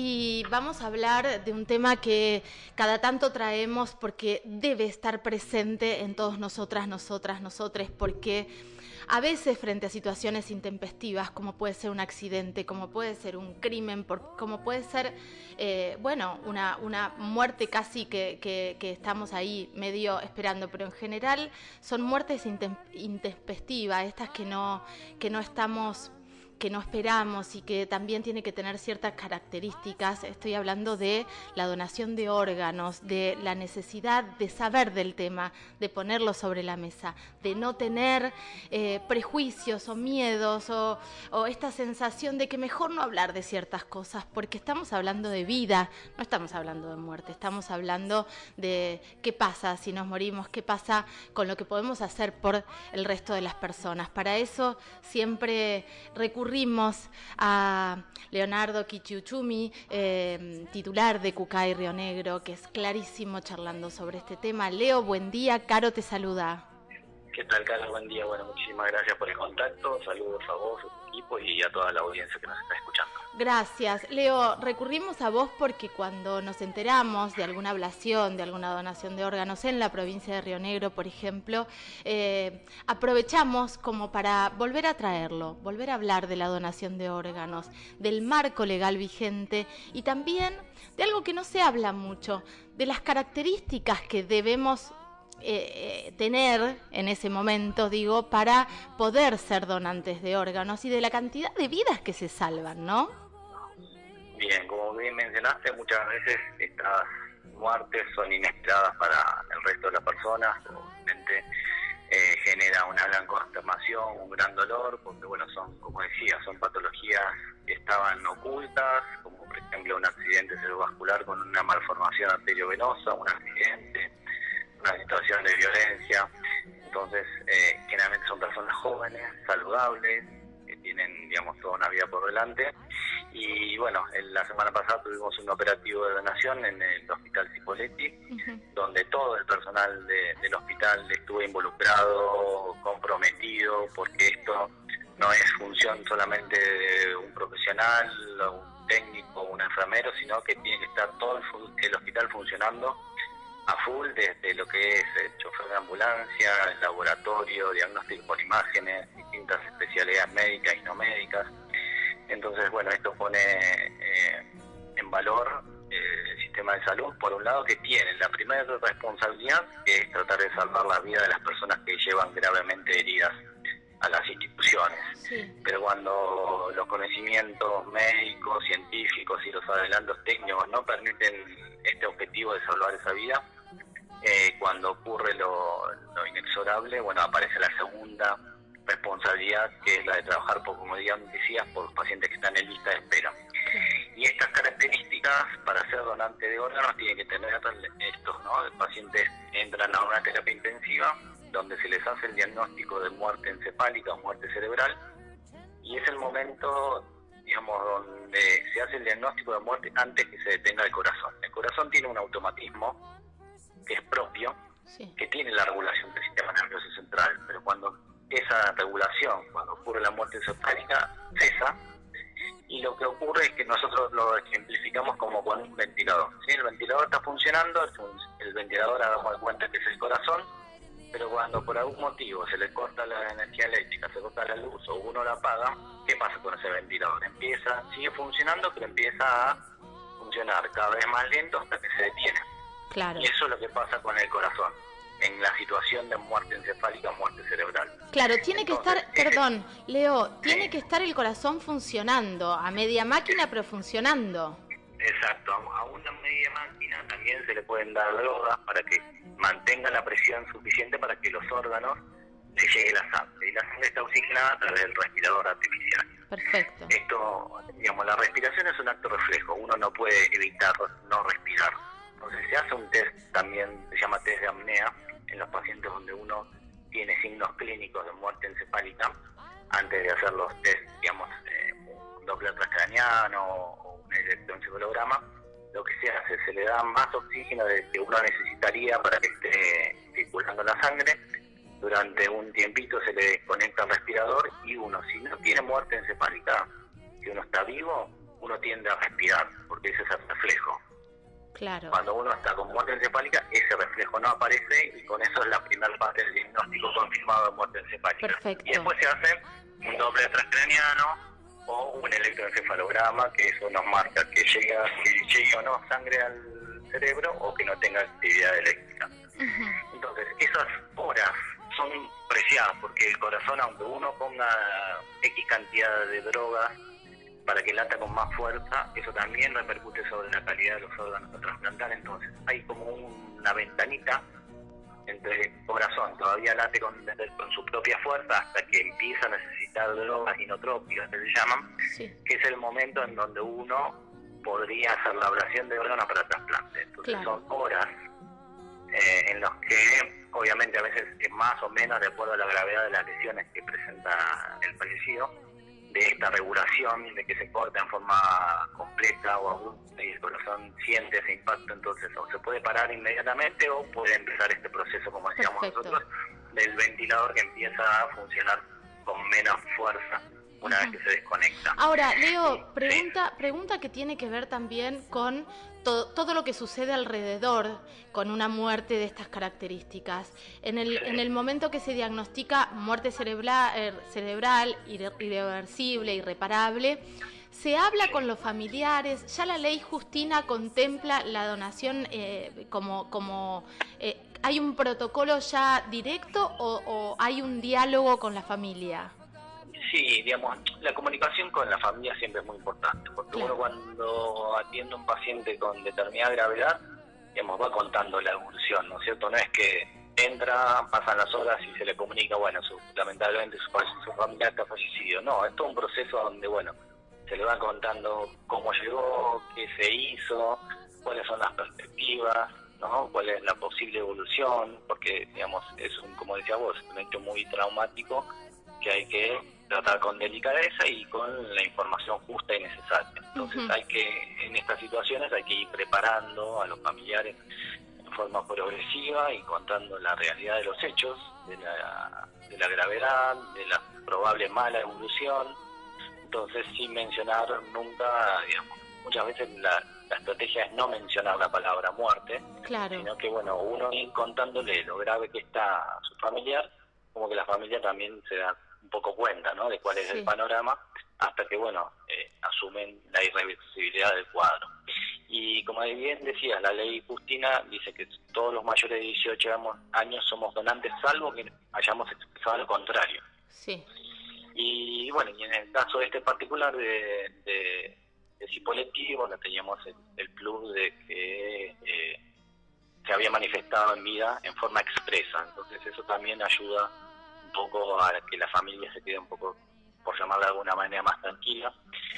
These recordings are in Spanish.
y vamos a hablar de un tema que cada tanto traemos porque debe estar presente en todos nosotras, nosotras, nosotres, porque a veces frente a situaciones intempestivas, como puede ser un accidente, como puede ser un crimen, como puede ser, eh, bueno, una, una, muerte casi que, que, que, estamos ahí medio esperando, pero en general son muertes intempestivas, estas que no, que no estamos que no esperamos y que también tiene que tener ciertas características. Estoy hablando de la donación de órganos, de la necesidad de saber del tema, de ponerlo sobre la mesa, de no tener eh, prejuicios o miedos o, esta sensación de que mejor no hablar de ciertas cosas, porque estamos hablando de vida, no estamos hablando de muerte, estamos hablando de qué pasa si nos morimos, qué pasa con lo que podemos hacer por el resto de las personas. Para eso siempre recurrimos recurrimos a Leonardo Kichiuchumi, eh, titular de Cucay Río Negro, que es clarísimo charlando sobre este tema. Leo, buen día, Caro te saluda. ¿Qué tal, Caro? Buen día. Bueno, muchísimas gracias por el contacto. Saludos a vos, equipo y a toda la audiencia que nos está escuchando. Gracias. Leo, recurrimos a vos porque cuando nos enteramos de alguna ablación, de alguna donación de órganos en la provincia de Río Negro, por ejemplo, eh, aprovechamos como para volver a traerlo, volver a hablar de la donación de órganos, del marco legal vigente y también de algo que no se habla mucho, de las características que debemos eh, tener en ese momento, digo, para poder ser donantes de órganos y de la cantidad de vidas que se salvan, ¿no? Bien, como bien mencionaste, muchas veces estas muertes son inesperadas para el resto de las personas, obviamente eh, genera una gran consternación, un gran dolor, porque bueno, son, como decía, son patologías que estaban ocultas, como por ejemplo un accidente cerebrovascular con una malformación arteriovenosa, un accidente, una situación de violencia, entonces eh, generalmente son personas jóvenes, saludables, que tienen, digamos, toda una vida por delante, y bueno, la semana pasada tuvimos un operativo de donación en el Hospital Cipoletti, donde todo el personal del hospital estuvo involucrado, comprometido, porque esto no es función solamente de un profesional, un técnico, un enfermero, sino que tiene que estar todo el, hospital funcionando a full desde lo que es el chofer de ambulancia, el laboratorio, diagnóstico por imágenes, distintas especialidades médicas y no médicas entonces, bueno, esto pone eh, en valor eh, el sistema de salud, por un lado, que tiene la primera responsabilidad, que es tratar de salvar la vida de las personas que llevan gravemente heridas a las instituciones. Pero cuando los conocimientos médicos, científicos y los adelantos técnicos no permiten este objetivo de salvar esa vida, eh, cuando ocurre lo, inexorable, bueno, aparece la segunda responsabilidad que es la de trabajar, por, como decías, por los pacientes que están en lista de espera. Y estas características para ser donante de órganos tienen que tener estos, ¿no? Los pacientes entran a una terapia intensiva donde se les hace el diagnóstico de muerte encefálica o muerte cerebral y es el momento, digamos, donde se hace el diagnóstico de muerte antes que se detenga el corazón. El corazón tiene un automatismo que es propio, que tiene la regulación del sistema nervioso central, pero cuando esa regulación, cuando ocurre la muerte encefálica, cesa. Y lo que ocurre es que nosotros lo ejemplificamos como con un ventilador. ¿sí? El ventilador está funcionando, el ventilador damos cuenta que es el corazón, pero cuando por algún motivo se le corta la energía eléctrica, se corta la luz o uno la apaga, ¿qué pasa con ese ventilador? Empieza, sigue funcionando, pero empieza a funcionar cada vez más lento hasta que se detiene. Claro. Y eso es lo que pasa con el corazón en la situación de muerte encefálica, muerte cerebral. Claro, tiene que estar, perdón, Leo, tiene que estar el corazón funcionando, a media máquina pero funcionando. Exacto, a una media máquina también se le pueden dar drogas para que mantenga la presión suficiente para que los órganos le llegue la sangre. Y la sangre está oxigenada a través del respirador artificial. Perfecto. Esto, digamos, la respiración es un acto reflejo, uno no puede evitar no respirar. Entonces se hace un test también, se llama test de apnea, en los pacientes donde uno tiene signos clínicos de muerte encefálica, antes de hacer los test, digamos, eh, un doble transcraniano o un electroencefalograma, lo que se hace, se le da más oxígeno del que uno necesitaría para que esté circulando la sangre, durante un tiempito se le desconecta el respirador y uno, si no tiene muerte encefálica, si uno está vivo, uno tiende a respirar, porque Claro. Cuando uno está con muerte encefálica, ese reflejo no aparece y con eso es la primera parte del diagnóstico confirmado de muerte encefálica. Perfecto. Y después se hace un doble transcraniano o un electroencefalograma, que eso nos marca que llega, que llegue o no sangre al cerebro o que no tenga actividad eléctrica. Entonces, esas horas son preciadas porque el corazón, aunque uno ponga X cantidad de drogas para que lata con más fuerza, eso también repercute sobre la calidad de los órganos a trasplantar. Entonces, hay como una ventanita entre el corazón todavía late con, con, su propia fuerza hasta que empieza a necesitar drogas inotrópicas, que se llaman, que es el momento en donde uno podría hacer la ablación de órganos para trasplante. Entonces son horas eh, en los que obviamente a veces es más o menos de acuerdo a la gravedad de las lesiones que presenta el fallecido, de esta regulación, de que se corta en forma completa o aguda y el corazón siente ese impacto, entonces o se puede parar inmediatamente o puede empezar este proceso, como decíamos nosotros, del ventilador que empieza a funcionar con menos fuerza una vez que se desconecta. Ahora, Leo, pregunta, pregunta que tiene que ver también con todo, lo que sucede alrededor con una muerte de estas características. En el, en el momento que se diagnostica muerte cerebral, er, cerebral irreversible, irreparable, se habla con los familiares, ya la ley Justina contempla la donación eh, como, como eh, ¿hay un protocolo ya directo o, o hay un diálogo con la familia? Sí, digamos, la comunicación con la familia siempre es muy importante, porque uno cuando atiende a un paciente con determinada gravedad, digamos, va contando la evolución, ¿no es cierto? No es que entra, pasan las horas y se le comunica, bueno, su, lamentablemente su, su familiar está fallecido. No, es todo un proceso donde, bueno, se le va contando cómo llegó, qué se hizo, cuáles son las perspectivas, ¿no? cuál es la posible evolución, porque, digamos, es un, como decía vos, un hecho muy traumático que hay que tratar con delicadeza y con la información justa y necesaria. Entonces hay que, en estas situaciones hay que ir preparando a los familiares en forma progresiva y contando la realidad de los hechos, de la, de la gravedad, de la probable mala evolución. Entonces sin mencionar nunca, digamos, muchas veces la, estrategia es no mencionar la palabra muerte, sino que bueno, uno ir contándole lo grave que está a su familiar, como que la familia también se da un poco cuenta ¿no? de cuál es el panorama, hasta que, bueno, eh, asumen la irreversibilidad del cuadro. Y como bien decía, la ley Justina dice que todos los mayores de 18 años somos donantes, salvo que hayamos expresado lo contrario. Sí. Y bueno, y en el caso de este particular de, de, de Cipoletti, bueno, teníamos el, plus de que eh, se había manifestado en vida en forma expresa, entonces eso también ayuda un poco a que la familia se quede un poco, por llamarla de alguna manera, más tranquila.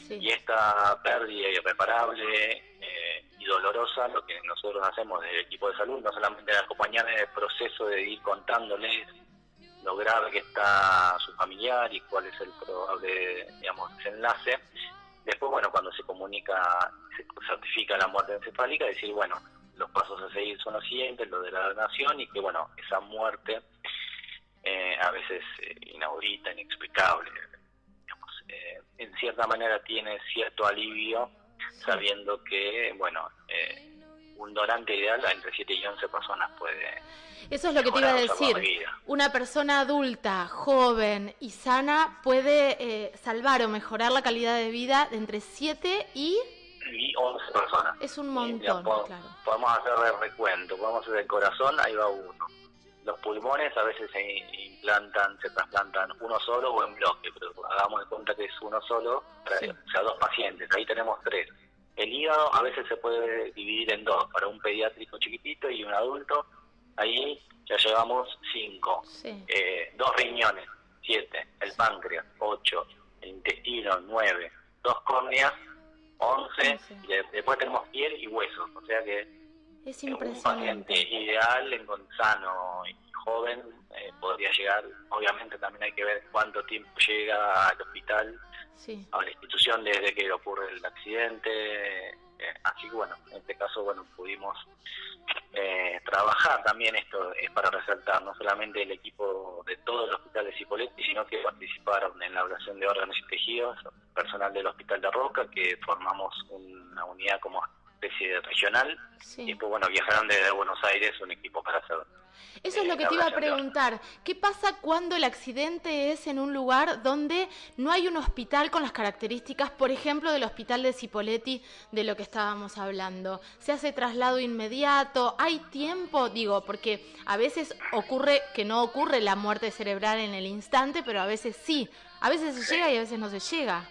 Y esta pérdida irreparable eh, y dolorosa, lo que nosotros hacemos desde el equipo de salud, no solamente acompañar en el proceso de ir contándoles lo grave que está su familiar y cuál es el probable, digamos, desenlace. Después, bueno, cuando se comunica, se certifica la muerte encefálica, decir, bueno, los pasos a seguir son los siguientes, lo de la donación y que, bueno, esa muerte a veces eh, inaudita, inexplicable. Eh, en cierta manera tiene cierto alivio sabiendo que, bueno, un donante ideal entre 7 y 11 personas puede... Eso es lo que te iba a decir. Una persona adulta, joven y sana puede salvar o mejorar la calidad de vida de entre 7 y... Y 11 personas. Es un montón, claro. Podemos hacer el recuento, podemos hacer el corazón, ahí va uno los pulmones a veces se implantan, se trasplantan uno solo o en bloque, pero hagamos de cuenta que es uno solo, o sea, dos pacientes, ahí tenemos tres. El hígado a veces se puede dividir en dos, para un pediátrico chiquitito y un adulto, ahí ya llevamos cinco. Eh, dos riñones, siete, el páncreas, ocho, el intestino, nueve, dos córneas, once, y después tenemos piel y huesos, o sea que es impresionante. Un paciente ideal, en sano y joven, eh, podría llegar, obviamente también hay que ver cuánto tiempo llega al hospital, a la institución desde que ocurre el accidente. Eh, así que bueno, en este caso bueno pudimos eh, trabajar también, esto es para resaltar, no solamente el equipo de todo el hospital de Cipoletti, sino que participaron en la oración de órganos y tejidos, personal del hospital de Roca, que formamos una unidad como especie de regional y pues bueno, viajarán desde Buenos Aires un equipo para hacer eso es lo que te iba a preguntar. ¿Qué pasa cuando el accidente es en un lugar donde no hay un hospital con las características, por ejemplo, del hospital de Cipoletti, de lo que estábamos hablando? ¿Se hace traslado inmediato? ¿Hay tiempo? Digo, porque a veces ocurre que no ocurre la muerte cerebral en el instante, pero a veces sí. A veces se llega y a veces no se llega.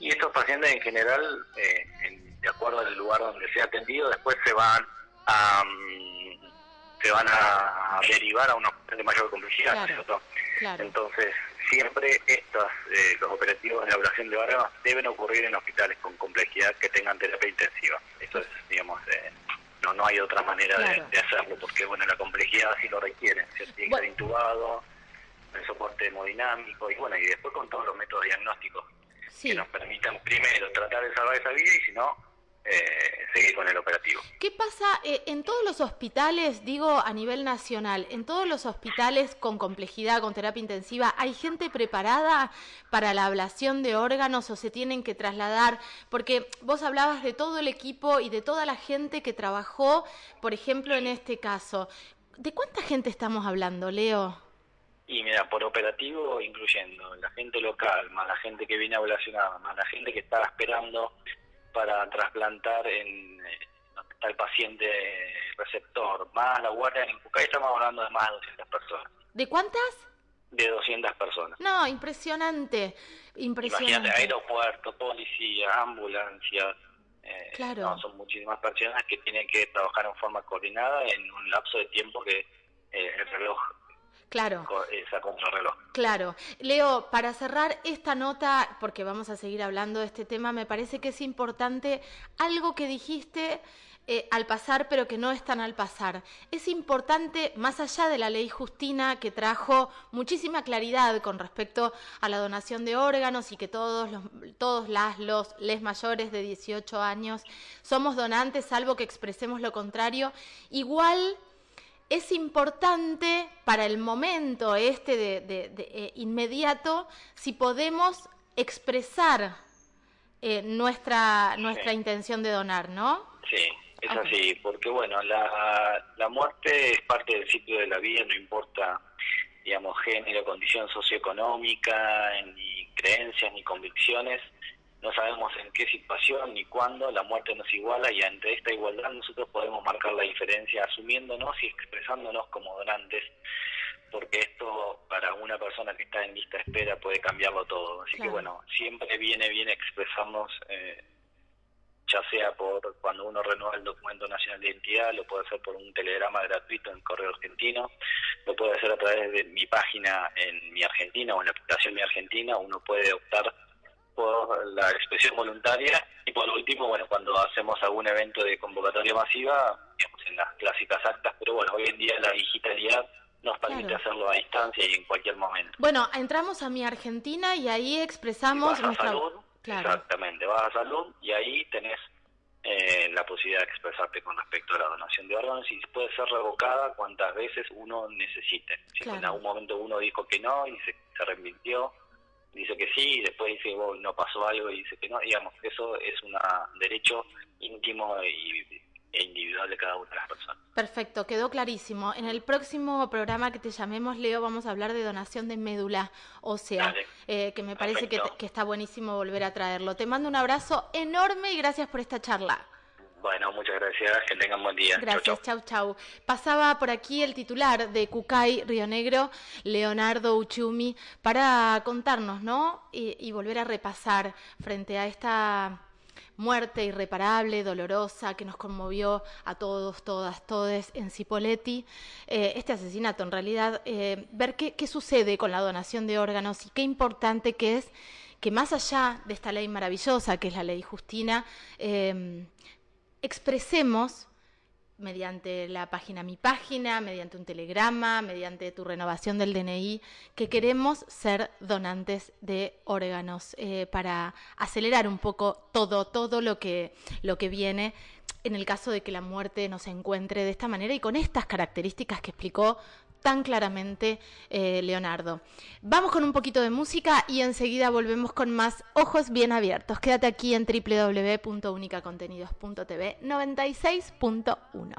Y estos pacientes en general, eh, de acuerdo al lugar donde se ha atendido, después se van a... Mm, se van a derivar a un hospital de mayor complejidad. Entonces, siempre estos, eh, los operativos de ablación de órganos deben ocurrir en hospitales con complejidad que tengan terapia intensiva. Eso es, digamos, eh, no no hay otra manera de, hacerlo, porque bueno, la complejidad sí lo requiere. Se tiene que estar intubado, el soporte hemodinámico y bueno, y después con todos los métodos diagnósticos que nos permitan primero tratar de salvar esa vida y si no, eh, seguir con el operativo. ¿Qué pasa eh, en todos los hospitales, digo a nivel nacional, en todos los hospitales con complejidad, con terapia intensiva, hay gente preparada para la ablación de órganos o se tienen que trasladar? Porque vos hablabas de todo el equipo y de toda la gente que trabajó, por ejemplo, en este caso. ¿De cuánta gente estamos hablando, Leo? Y mira, por operativo, incluyendo la gente local, más la gente que viene a ablacionar, más la gente que estaba esperando para trasplantar en donde eh, está el paciente receptor, más la guardia en Cucay, estamos hablando de más de 200 personas. ¿De cuántas? De 200 personas. No, impresionante, impresionante. Imagínate, aeropuerto, policía, ambulancia. Eh, claro. son muchísimas personas que tienen que trabajar en forma coordinada en un lapso de tiempo que eh, el reloj Claro. Esa contrarreloj. Claro. Leo, para cerrar esta nota, porque vamos a seguir hablando de este tema, me parece que es importante algo que dijiste eh, al pasar, pero que no es tan al pasar. Es importante, más allá de la ley Justina, que trajo muchísima claridad con respecto a la donación de órganos y que todos los, todos las, los, les mayores de 18 años somos donantes, salvo que expresemos lo contrario, igual es importante para el momento este de, eh, inmediato si podemos expresar eh, nuestra nuestra intención de donar, ¿no? Sí, es así, porque bueno, la, la muerte es parte del ciclo de la vida, no importa, digamos, género, condición socioeconómica, ni creencias, ni convicciones, no sabemos en qué situación ni cuándo la muerte nos iguala y ante esta igualdad nosotros podemos marcar la diferencia asumiéndonos y expresándonos como donantes porque esto para una persona que está en lista de espera puede cambiarlo todo. Así que bueno, siempre viene bien expresarnos, eh, ya sea por cuando uno renueva el documento nacional de identidad, lo puede hacer por un telegrama gratuito en Correo Argentino, lo puede hacer a través de mi página en Mi Argentina o en la aplicación Mi Argentina, uno puede optar la expresión voluntaria. Y por último, bueno, cuando hacemos algún evento de convocatoria masiva, digamos, en las clásicas actas, pero bueno, hoy en día la digitalidad nos permite hacerlo a distancia y en cualquier momento. Bueno, entramos a mi Argentina y ahí expresamos nuestra... salud, exactamente, vas a salud y ahí tenés eh, la posibilidad de expresarte con respecto a la donación de órganos y puede ser revocada cuantas veces uno necesite. Si en algún momento uno dijo que no y se, se arrepintió, dice que sí y después dice que no pasó algo y dice que no, digamos, eso es un derecho íntimo y, e individual de cada una de las personas. Perfecto, quedó clarísimo. En el próximo programa que te llamemos, Leo, vamos a hablar de donación de médula ósea, eh, que me parece que, que está buenísimo volver a traerlo. Te mando un abrazo enorme y gracias por esta charla. Bueno, muchas gracias, que tengan buen día. Gracias, chau, chau. Pasaba por aquí el titular de Cucay Río Negro, Leonardo Uchumi, para contarnos, ¿no? Y, volver a repasar frente a esta muerte irreparable, dolorosa, que nos conmovió a todos, todas, todes en Cipoletti, eh, este asesinato en realidad, eh, ver qué, qué sucede con la donación de órganos y qué importante que es que más allá de esta ley maravillosa, que es la ley Justina, eh, expresemos mediante la página Mi Página, mediante un telegrama, mediante tu renovación del DNI, que queremos ser donantes de órganos eh, para acelerar un poco todo, todo lo que, lo que viene en el caso de que la muerte nos encuentre de esta manera y con estas características que explicó tan claramente eh, Leonardo. Vamos con un poquito de música y enseguida volvemos con más Ojos Bien Abiertos. Quédate aquí en www.unicacontenidos.tv 96.1.